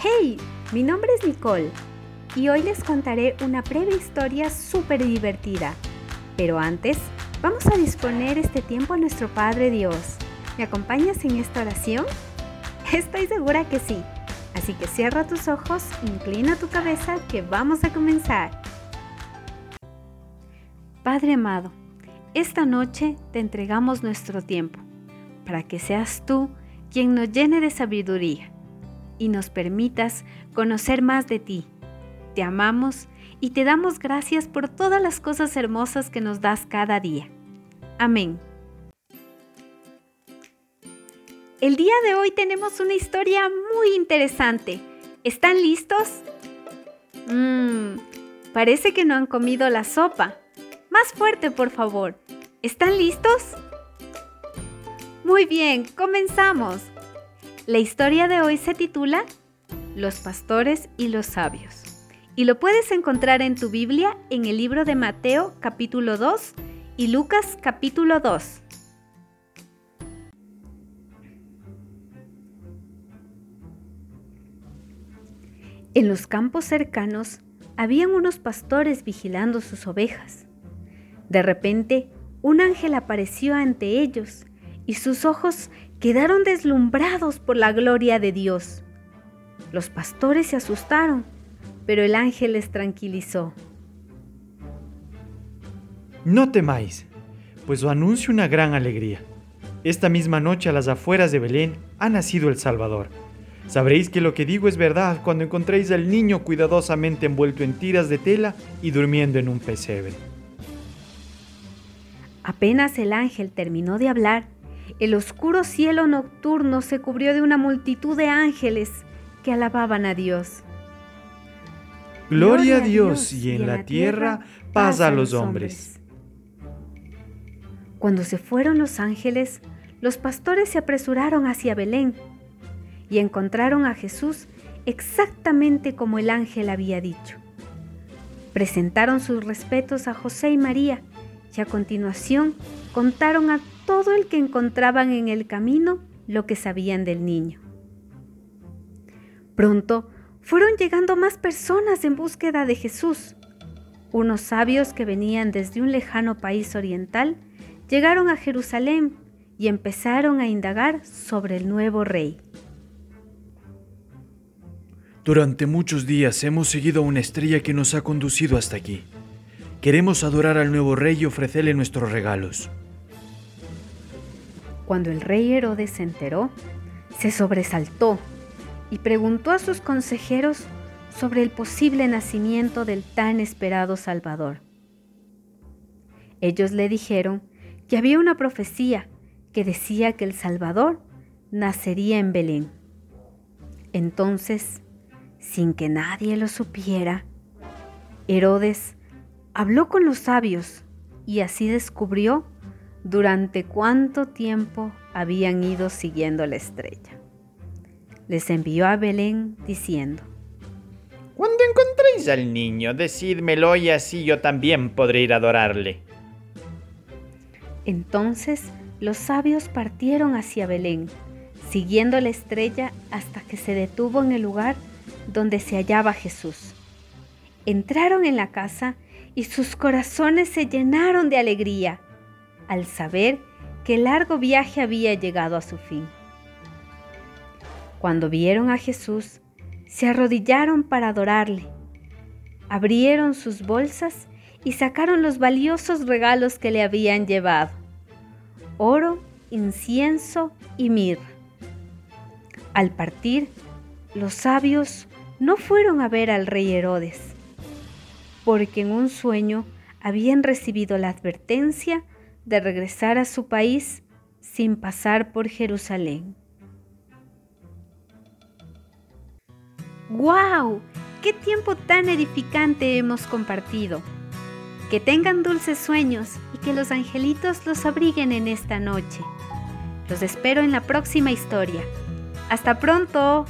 Hey, mi nombre es Nicole y hoy les contaré una breve historia súper divertida. Pero antes, vamos a disponer este tiempo a nuestro Padre Dios. ¿Me acompañas en esta oración? Estoy segura que sí. Así que cierra tus ojos, inclina tu cabeza que vamos a comenzar. Padre amado, esta noche te entregamos nuestro tiempo para que seas tú quien nos llene de sabiduría y nos permitas conocer más de ti. Te amamos y te damos gracias por todas las cosas hermosas que nos das cada día. Amén. El día de hoy tenemos una historia muy interesante. ¿Están listos? Mmm, parece que no han comido la sopa. Más fuerte, por favor. ¿Están listos? Muy bien, comenzamos. La historia de hoy se titula Los pastores y los sabios y lo puedes encontrar en tu Biblia en el libro de Mateo capítulo 2 y Lucas capítulo 2. En los campos cercanos habían unos pastores vigilando sus ovejas. De repente, un ángel apareció ante ellos y sus ojos quedaron deslumbrados por la gloria de Dios. Los pastores se asustaron, pero el ángel les tranquilizó. No temáis, pues os anuncio una gran alegría. Esta misma noche a las afueras de Belén ha nacido el Salvador. Sabréis que lo que digo es verdad cuando encontréis al niño cuidadosamente envuelto en tiras de tela y durmiendo en un pesebre. Apenas el ángel terminó de hablar, el oscuro cielo nocturno se cubrió de una multitud de ángeles que alababan a Dios. Gloria a Dios y en la tierra paz a los hombres. Cuando se fueron los ángeles, los pastores se apresuraron hacia Belén y encontraron a Jesús exactamente como el ángel había dicho. Presentaron sus respetos a José y María y a continuación contaron a todo el que encontraban en el camino lo que sabían del niño. Pronto fueron llegando más personas en búsqueda de Jesús. Unos sabios que venían desde un lejano país oriental llegaron a Jerusalén y empezaron a indagar sobre el nuevo rey. Durante muchos días hemos seguido a una estrella que nos ha conducido hasta aquí. Queremos adorar al nuevo rey y ofrecerle nuestros regalos. Cuando el rey Herodes se enteró, se sobresaltó y preguntó a sus consejeros sobre el posible nacimiento del tan esperado Salvador. Ellos le dijeron que había una profecía que decía que el Salvador nacería en Belén. Entonces, sin que nadie lo supiera, Herodes habló con los sabios y así descubrió durante cuánto tiempo habían ido siguiendo la estrella. Les envió a Belén diciendo, Cuando encontréis al niño, decídmelo y así yo también podré ir a adorarle. Entonces los sabios partieron hacia Belén, siguiendo la estrella hasta que se detuvo en el lugar donde se hallaba Jesús. Entraron en la casa y sus corazones se llenaron de alegría al saber que el largo viaje había llegado a su fin. Cuando vieron a Jesús, se arrodillaron para adorarle. Abrieron sus bolsas y sacaron los valiosos regalos que le habían llevado. Oro, incienso y mirra. Al partir, los sabios no fueron a ver al rey Herodes, porque en un sueño habían recibido la advertencia de regresar a su país sin pasar por Jerusalén. ¡Guau! ¡Qué tiempo tan edificante hemos compartido! Que tengan dulces sueños y que los angelitos los abriguen en esta noche. Los espero en la próxima historia. ¡Hasta pronto!